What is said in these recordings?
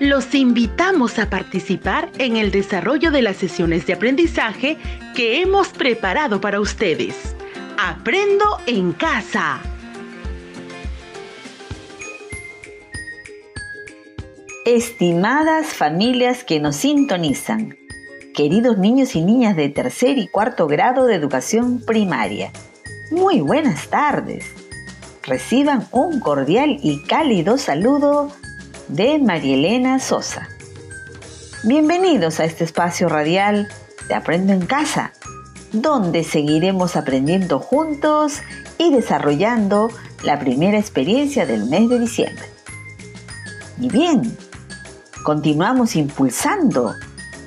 Los invitamos a participar en el desarrollo de las sesiones de aprendizaje que hemos preparado para ustedes. Aprendo en casa. Estimadas familias que nos sintonizan, queridos niños y niñas de tercer y cuarto grado de educación primaria, muy buenas tardes. Reciban un cordial y cálido saludo de Marielena Sosa. Bienvenidos a este espacio radial de Aprendo en Casa, donde seguiremos aprendiendo juntos y desarrollando la primera experiencia del mes de diciembre. Y bien, continuamos impulsando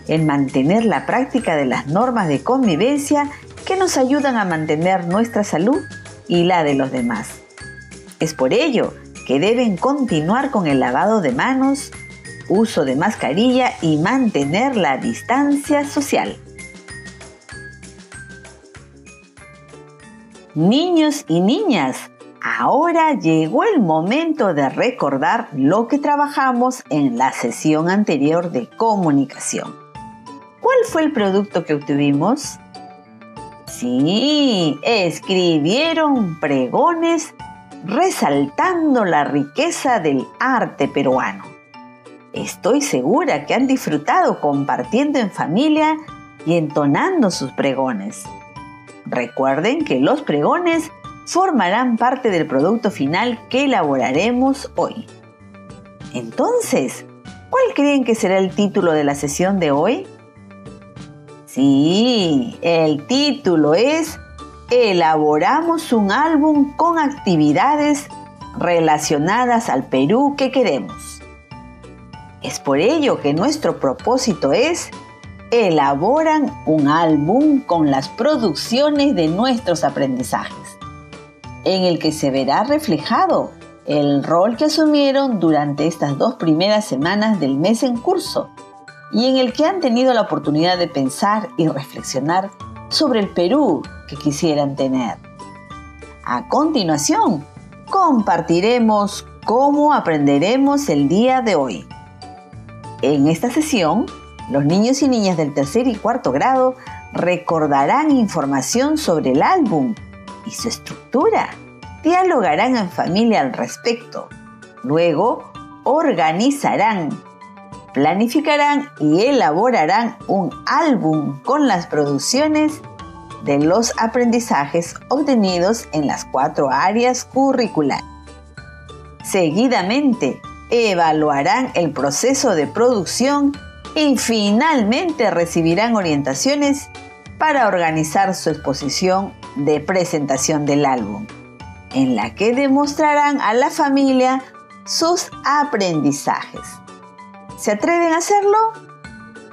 en mantener la práctica de las normas de convivencia que nos ayudan a mantener nuestra salud y la de los demás. Es por ello que deben continuar con el lavado de manos, uso de mascarilla y mantener la distancia social. Niños y niñas, ahora llegó el momento de recordar lo que trabajamos en la sesión anterior de comunicación. ¿Cuál fue el producto que obtuvimos? Sí, escribieron pregones resaltando la riqueza del arte peruano. Estoy segura que han disfrutado compartiendo en familia y entonando sus pregones. Recuerden que los pregones formarán parte del producto final que elaboraremos hoy. Entonces, ¿cuál creen que será el título de la sesión de hoy? Sí, el título es Elaboramos un álbum con actividades relacionadas al Perú que queremos. Es por ello que nuestro propósito es elaboran un álbum con las producciones de nuestros aprendizajes, en el que se verá reflejado el rol que asumieron durante estas dos primeras semanas del mes en curso y en el que han tenido la oportunidad de pensar y reflexionar sobre el Perú que quisieran tener. A continuación, compartiremos cómo aprenderemos el día de hoy. En esta sesión, los niños y niñas del tercer y cuarto grado recordarán información sobre el álbum y su estructura. Dialogarán en familia al respecto. Luego, organizarán planificarán y elaborarán un álbum con las producciones de los aprendizajes obtenidos en las cuatro áreas curriculares. Seguidamente, evaluarán el proceso de producción y finalmente recibirán orientaciones para organizar su exposición de presentación del álbum, en la que demostrarán a la familia sus aprendizajes. ¿Se atreven a hacerlo?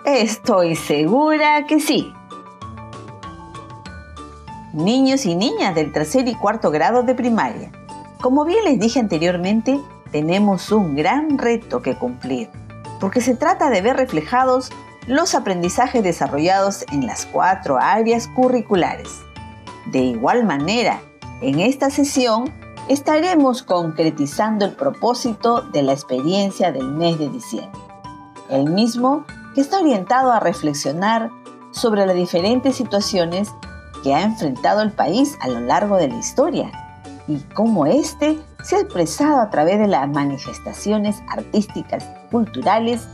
Estoy segura que sí. Niños y niñas del tercer y cuarto grado de primaria. Como bien les dije anteriormente, tenemos un gran reto que cumplir, porque se trata de ver reflejados los aprendizajes desarrollados en las cuatro áreas curriculares. De igual manera, en esta sesión estaremos concretizando el propósito de la experiencia del mes de diciembre el mismo que está orientado a reflexionar sobre las diferentes situaciones que ha enfrentado el país a lo largo de la historia y cómo éste se ha expresado a través de las manifestaciones artísticas, culturales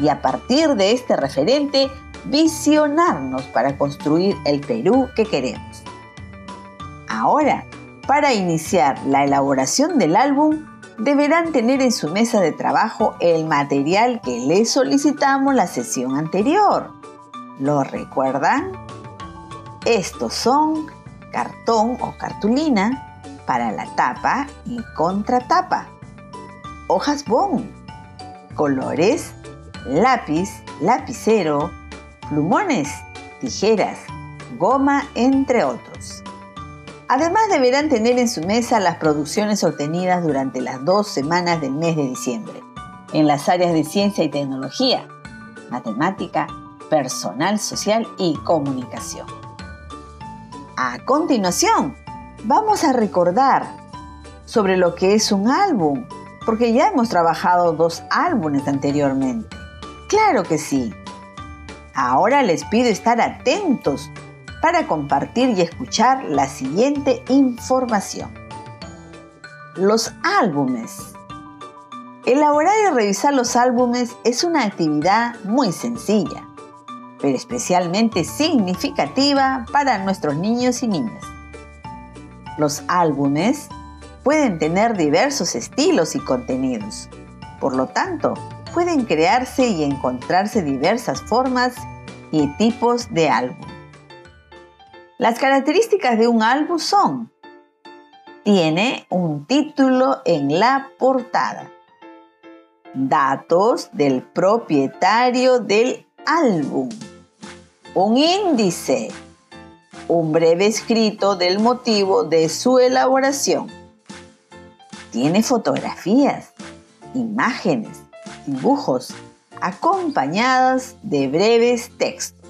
y a partir de este referente visionarnos para construir el Perú que queremos. Ahora, para iniciar la elaboración del álbum, deberán tener en su mesa de trabajo el material que les solicitamos la sesión anterior. ¿Lo recuerdan? Estos son cartón o cartulina para la tapa y contratapa, hojas bond, colores, lápiz, lapicero, plumones, tijeras, goma, entre otros. Además deberán tener en su mesa las producciones obtenidas durante las dos semanas del mes de diciembre, en las áreas de ciencia y tecnología, matemática, personal social y comunicación. A continuación, vamos a recordar sobre lo que es un álbum porque ya hemos trabajado dos álbumes anteriormente. Claro que sí. Ahora les pido estar atentos para compartir y escuchar la siguiente información. Los álbumes. Elaborar y revisar los álbumes es una actividad muy sencilla, pero especialmente significativa para nuestros niños y niñas. Los álbumes pueden tener diversos estilos y contenidos. Por lo tanto, pueden crearse y encontrarse diversas formas y tipos de álbum. Las características de un álbum son, tiene un título en la portada, datos del propietario del álbum, un índice, un breve escrito del motivo de su elaboración, tiene fotografías, imágenes, dibujos, acompañadas de breves textos.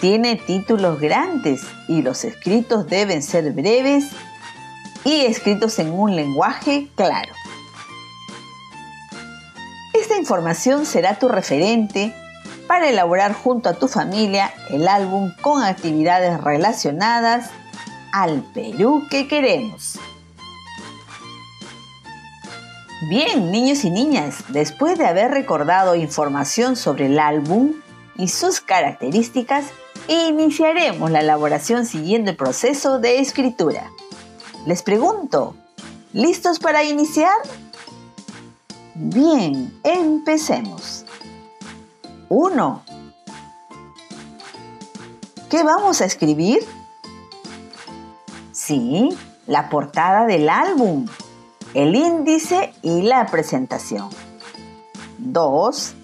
Tiene títulos grandes y los escritos deben ser breves y escritos en un lenguaje claro. Esta información será tu referente para elaborar junto a tu familia el álbum con actividades relacionadas al Perú que queremos. Bien, niños y niñas, después de haber recordado información sobre el álbum y sus características, iniciaremos la elaboración siguiendo el proceso de escritura. Les pregunto, ¿listos para iniciar? Bien, empecemos. 1. ¿Qué vamos a escribir? Sí, la portada del álbum el índice y la presentación. 2.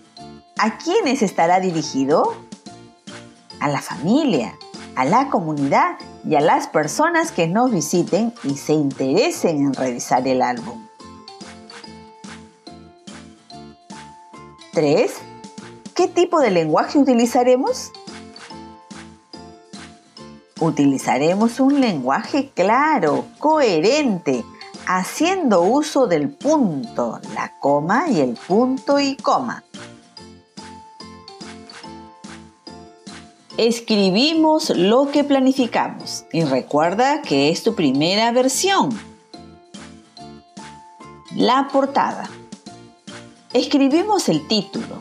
¿A quiénes estará dirigido? A la familia, a la comunidad y a las personas que nos visiten y se interesen en revisar el álbum. 3. ¿Qué tipo de lenguaje utilizaremos? Utilizaremos un lenguaje claro, coherente, haciendo uso del punto, la coma y el punto y coma. Escribimos lo que planificamos y recuerda que es tu primera versión. La portada. Escribimos el título.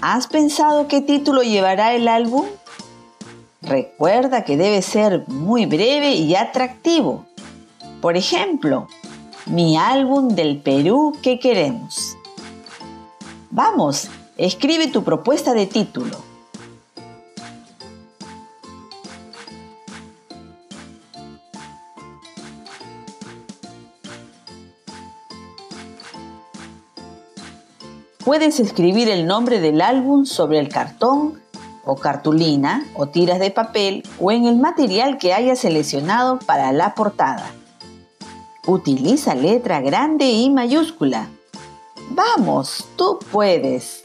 ¿Has pensado qué título llevará el álbum? Recuerda que debe ser muy breve y atractivo. Por ejemplo, mi álbum del Perú que queremos. Vamos, escribe tu propuesta de título. Puedes escribir el nombre del álbum sobre el cartón o cartulina o tiras de papel o en el material que hayas seleccionado para la portada. Utiliza letra grande y mayúscula. Vamos, tú puedes.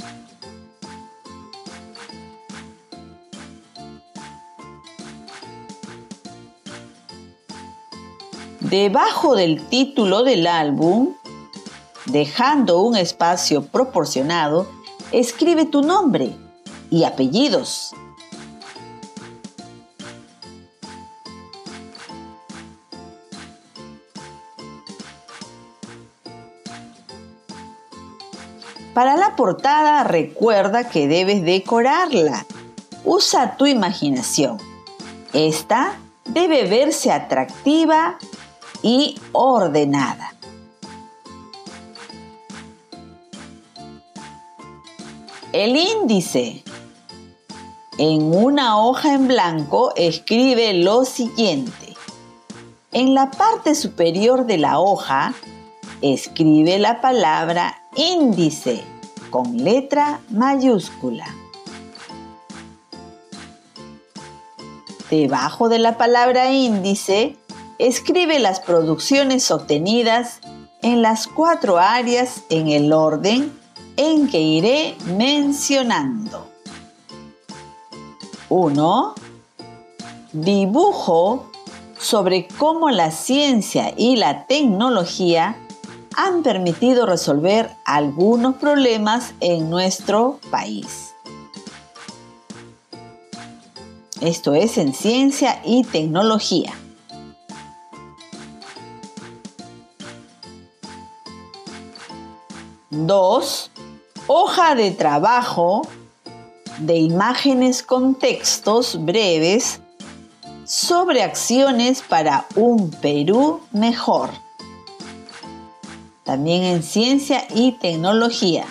Debajo del título del álbum, dejando un espacio proporcionado, escribe tu nombre y apellidos. Para la portada recuerda que debes decorarla. Usa tu imaginación. Esta debe verse atractiva y ordenada. El índice. En una hoja en blanco escribe lo siguiente. En la parte superior de la hoja escribe la palabra índice con letra mayúscula. Debajo de la palabra índice, escribe las producciones obtenidas en las cuatro áreas en el orden en que iré mencionando. 1. Dibujo sobre cómo la ciencia y la tecnología han permitido resolver algunos problemas en nuestro país. Esto es en ciencia y tecnología. Dos, hoja de trabajo de imágenes con textos breves sobre acciones para un Perú mejor. También en ciencia y tecnología.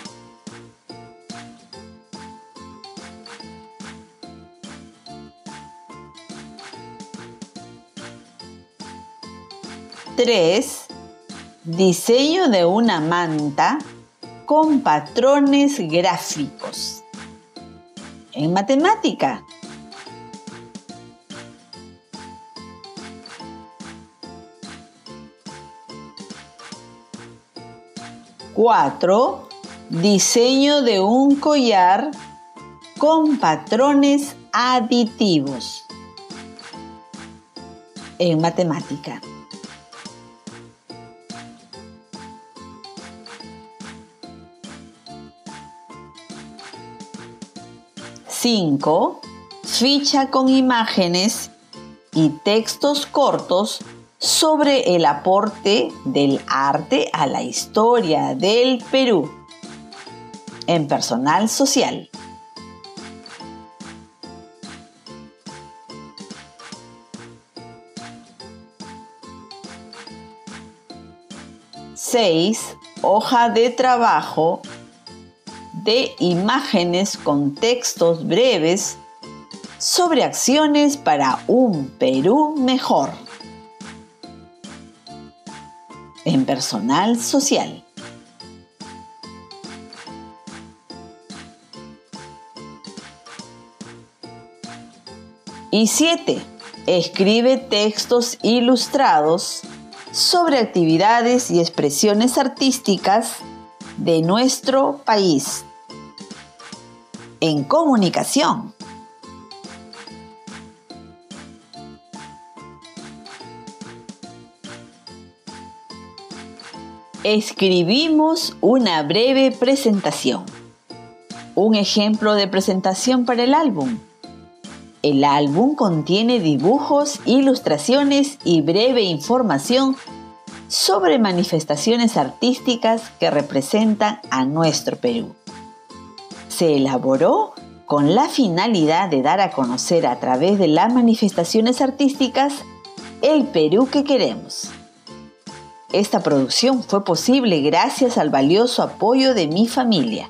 Tres, diseño de una manta con patrones gráficos. En matemática, 4. Diseño de un collar con patrones aditivos en matemática. Cinco, ficha con imágenes y textos cortos sobre el aporte del arte a la historia del Perú en personal social. Seis, hoja de trabajo imágenes con textos breves sobre acciones para un Perú mejor. en personal social. Y 7. Escribe textos ilustrados sobre actividades y expresiones artísticas de nuestro país. En comunicación. Escribimos una breve presentación. Un ejemplo de presentación para el álbum. El álbum contiene dibujos, ilustraciones y breve información sobre manifestaciones artísticas que representan a nuestro Perú. Se elaboró con la finalidad de dar a conocer a través de las manifestaciones artísticas el Perú que queremos. Esta producción fue posible gracias al valioso apoyo de mi familia.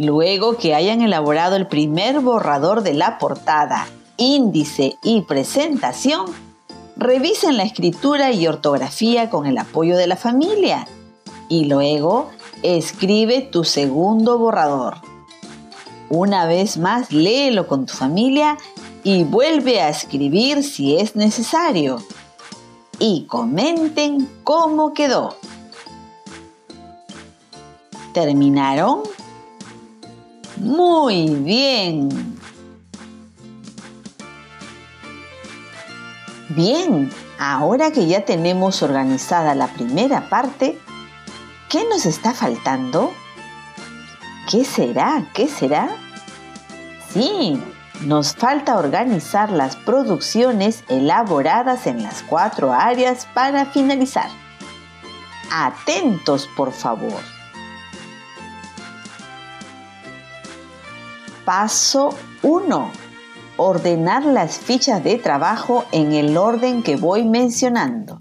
Luego que hayan elaborado el primer borrador de la portada, índice y presentación, revisen la escritura y ortografía con el apoyo de la familia y luego escribe tu segundo borrador. Una vez más, léelo con tu familia y vuelve a escribir si es necesario. Y comenten cómo quedó. ¿Terminaron? Muy bien. Bien, ahora que ya tenemos organizada la primera parte, ¿Qué nos está faltando? ¿Qué será? ¿Qué será? Sí, nos falta organizar las producciones elaboradas en las cuatro áreas para finalizar. Atentos, por favor. Paso 1. Ordenar las fichas de trabajo en el orden que voy mencionando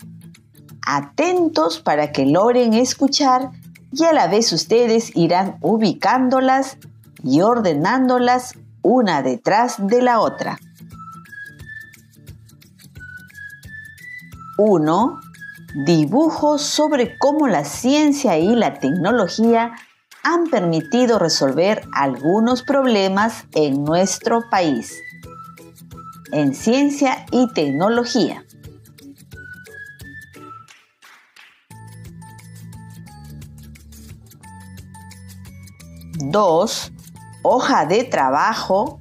atentos para que logren escuchar y a la vez ustedes irán ubicándolas y ordenándolas una detrás de la otra. 1. Dibujos sobre cómo la ciencia y la tecnología han permitido resolver algunos problemas en nuestro país. En ciencia y tecnología. 2. Hoja de trabajo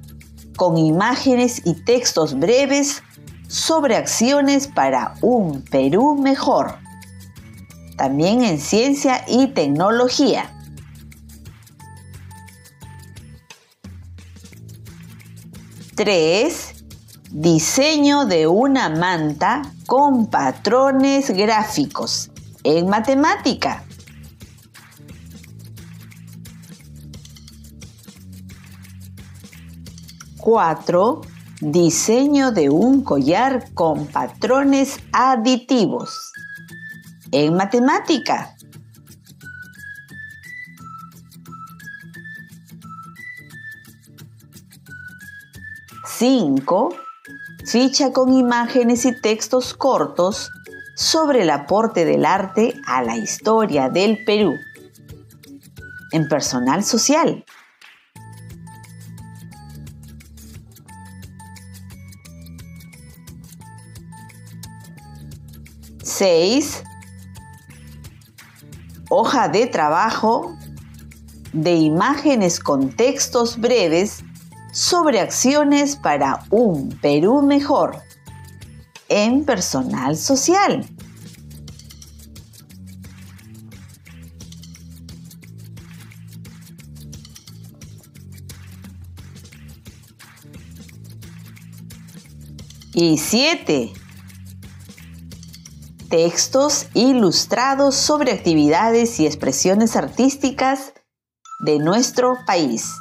con imágenes y textos breves sobre acciones para un Perú mejor. También en ciencia y tecnología. 3. Diseño de una manta con patrones gráficos en matemática. 4. Diseño de un collar con patrones aditivos. En matemática. 5. Ficha con imágenes y textos cortos sobre el aporte del arte a la historia del Perú. En personal social. 6. Hoja de trabajo de imágenes con textos breves sobre acciones para un Perú mejor en personal social. Y siete, textos ilustrados sobre actividades y expresiones artísticas de nuestro país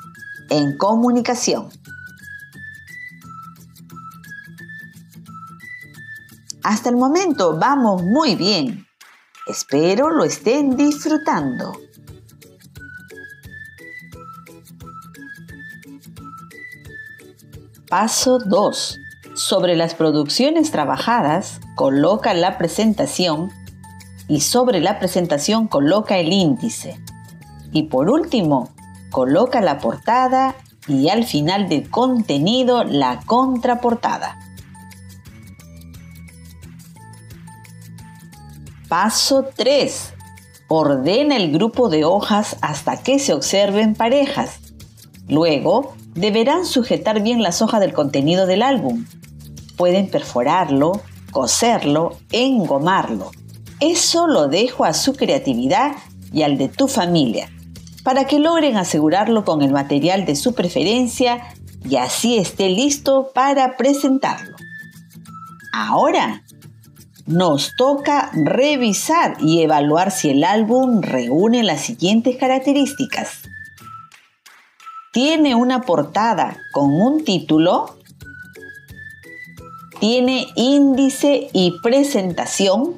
en comunicación. Hasta el momento vamos muy bien. Espero lo estén disfrutando. Paso 2. Sobre las producciones trabajadas, coloca la presentación y sobre la presentación coloca el índice. Y por último, coloca la portada y al final del contenido la contraportada. Paso 3. Ordena el grupo de hojas hasta que se observen parejas. Luego, deberán sujetar bien las hojas del contenido del álbum. Pueden perforarlo, coserlo, engomarlo. Eso lo dejo a su creatividad y al de tu familia, para que logren asegurarlo con el material de su preferencia y así esté listo para presentarlo. Ahora, nos toca revisar y evaluar si el álbum reúne las siguientes características. Tiene una portada con un título tiene índice y presentación,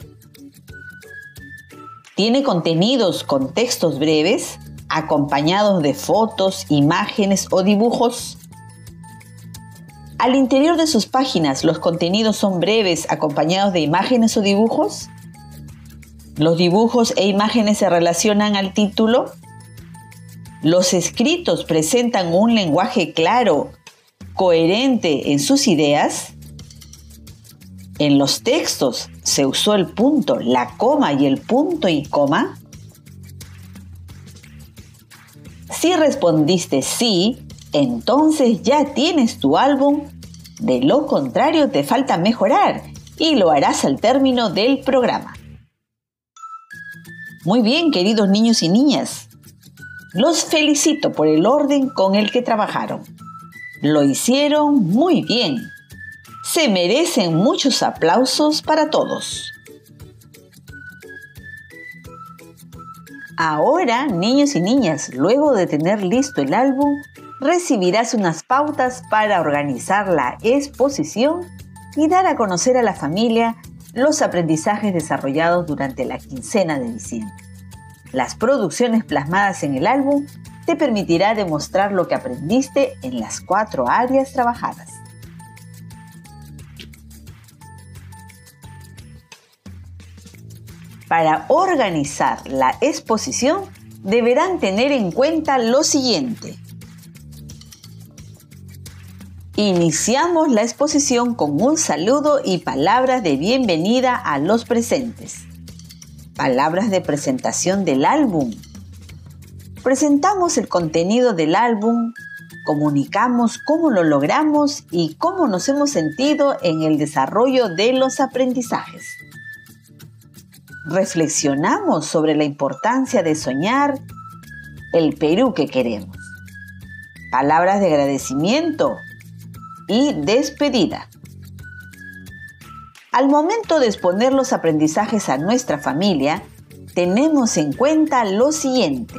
tiene contenidos con textos breves, acompañados de fotos, imágenes o dibujos. Al interior de sus páginas, los contenidos son breves, acompañados de imágenes o dibujos. Los dibujos e imágenes se relacionan al título. Los escritos presentan un lenguaje claro, coherente en sus ideas. En los textos se usó el punto, la coma y el punto y coma. Si respondiste sí, entonces ya tienes tu álbum. De lo contrario, te falta mejorar y lo harás al término del programa. Muy bien, queridos niños y niñas. Los felicito por el orden con el que trabajaron. Lo hicieron muy bien se merecen muchos aplausos para todos. Ahora, niños y niñas, luego de tener listo el álbum, recibirás unas pautas para organizar la exposición y dar a conocer a la familia los aprendizajes desarrollados durante la quincena de diciembre. Las producciones plasmadas en el álbum te permitirá demostrar lo que aprendiste en las cuatro áreas trabajadas. Para organizar la exposición deberán tener en cuenta lo siguiente. Iniciamos la exposición con un saludo y palabras de bienvenida a los presentes. Palabras de presentación del álbum. presentamos el contenido del álbum, comunicamos cómo lo logramos y cómo nos hemos sentido en el desarrollo de los aprendizajes. Reflexionamos sobre la importancia de soñar el Perú que queremos. Palabras de agradecimiento y despedida. Al momento de exponer los aprendizajes a nuestra familia, tenemos en cuenta lo siguiente.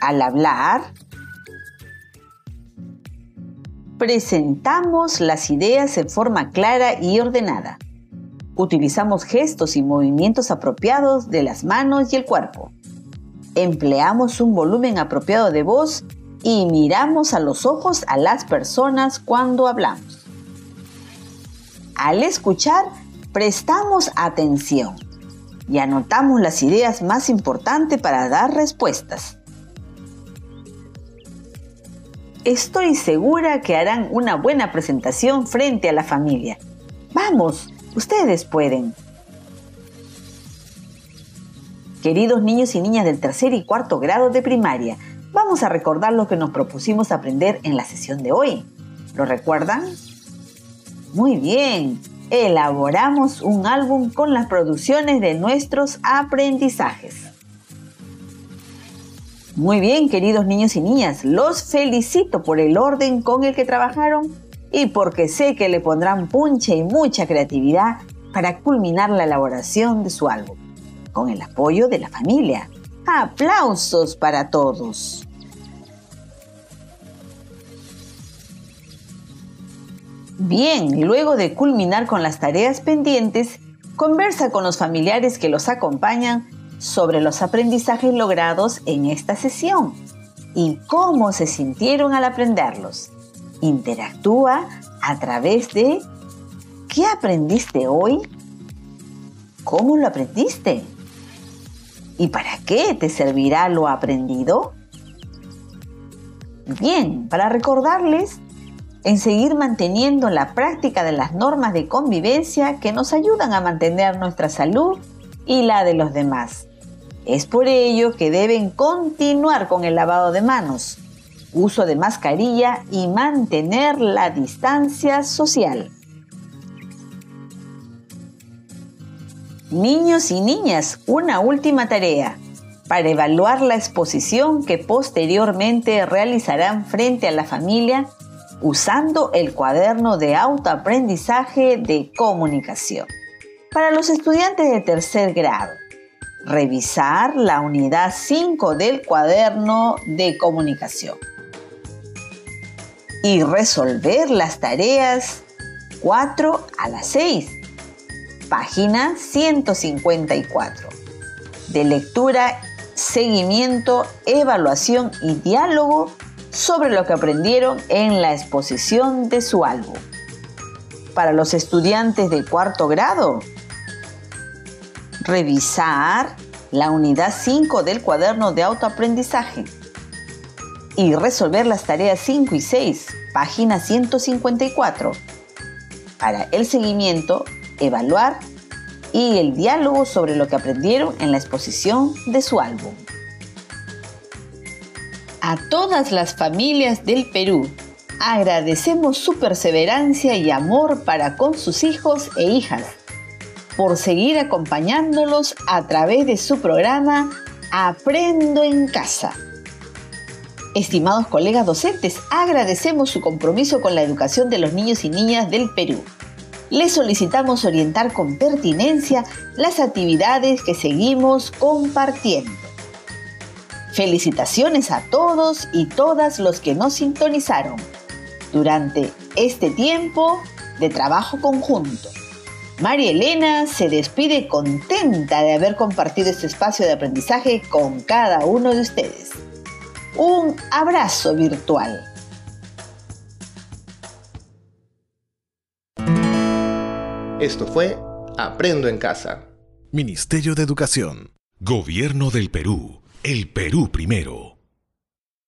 Al hablar, presentamos las ideas en forma clara y ordenada. Utilizamos gestos y movimientos apropiados de las manos y el cuerpo. Empleamos un volumen apropiado de voz y miramos a los ojos a las personas cuando hablamos. Al escuchar, prestamos atención y anotamos las ideas más importantes para dar respuestas. Estoy segura que harán una buena presentación frente a la familia. Vamos, ustedes pueden. Queridos niños y niñas del tercer y cuarto grado de primaria, vamos a recordar lo que nos propusimos aprender en la sesión de hoy. ¿Lo recuerdan? Muy bien, elaboramos un álbum con las producciones de nuestros aprendizajes. Muy bien, queridos niños y niñas, los felicito por el orden con el que trabajaron y porque sé que le pondrán punche y mucha creatividad para culminar la elaboración de su álbum, con el apoyo de la familia. ¡Aplausos para todos! Bien, luego de culminar con las tareas pendientes, conversa con los familiares que los acompañan sobre los aprendizajes logrados en esta sesión y cómo se sintieron al aprenderlos. Interactúa a través de ¿qué aprendiste hoy? ¿Cómo lo aprendiste? ¿Y para qué te servirá lo aprendido? Bien, para recordarles en seguir manteniendo la práctica de las normas de convivencia que nos ayudan a mantener nuestra salud y la de los demás. Es por ello que deben continuar con el lavado de manos, uso de mascarilla y mantener la distancia social. Niños y niñas, una última tarea para evaluar la exposición que posteriormente realizarán frente a la familia usando el cuaderno de autoaprendizaje de comunicación. Para los estudiantes de tercer grado, revisar la unidad 5 del cuaderno de comunicación y resolver las tareas 4 a las 6, página 154, de lectura, seguimiento, evaluación y diálogo sobre lo que aprendieron en la exposición de su álbum. Para los estudiantes de cuarto grado, revisar la unidad 5 del cuaderno de autoaprendizaje y resolver las tareas 5 y 6, página 154. Para el seguimiento, evaluar y el diálogo sobre lo que aprendieron en la exposición de su álbum. A todas las familias del Perú, agradecemos su perseverancia y amor para con sus hijos e hijas por seguir acompañándolos a través de su programa Aprendo en Casa. Estimados colegas docentes, agradecemos su compromiso con la educación de los niños y niñas del Perú. Les solicitamos orientar con pertinencia las actividades que seguimos compartiendo. Felicitaciones a todos y todas los que nos sintonizaron durante este tiempo de trabajo conjunto. María Elena se despide contenta de haber compartido este espacio de aprendizaje con cada uno de ustedes. Un abrazo virtual. Esto fue Aprendo en Casa. Ministerio de Educación. Gobierno del Perú. El Perú primero.